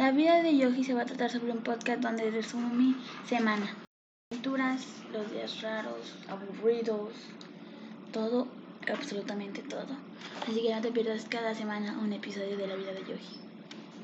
La vida de Yogi se va a tratar sobre un podcast donde resumo mi semana. Aventuras, los días raros, aburridos, todo, absolutamente todo. Así que no te pierdas cada semana un episodio de la vida de Yogi.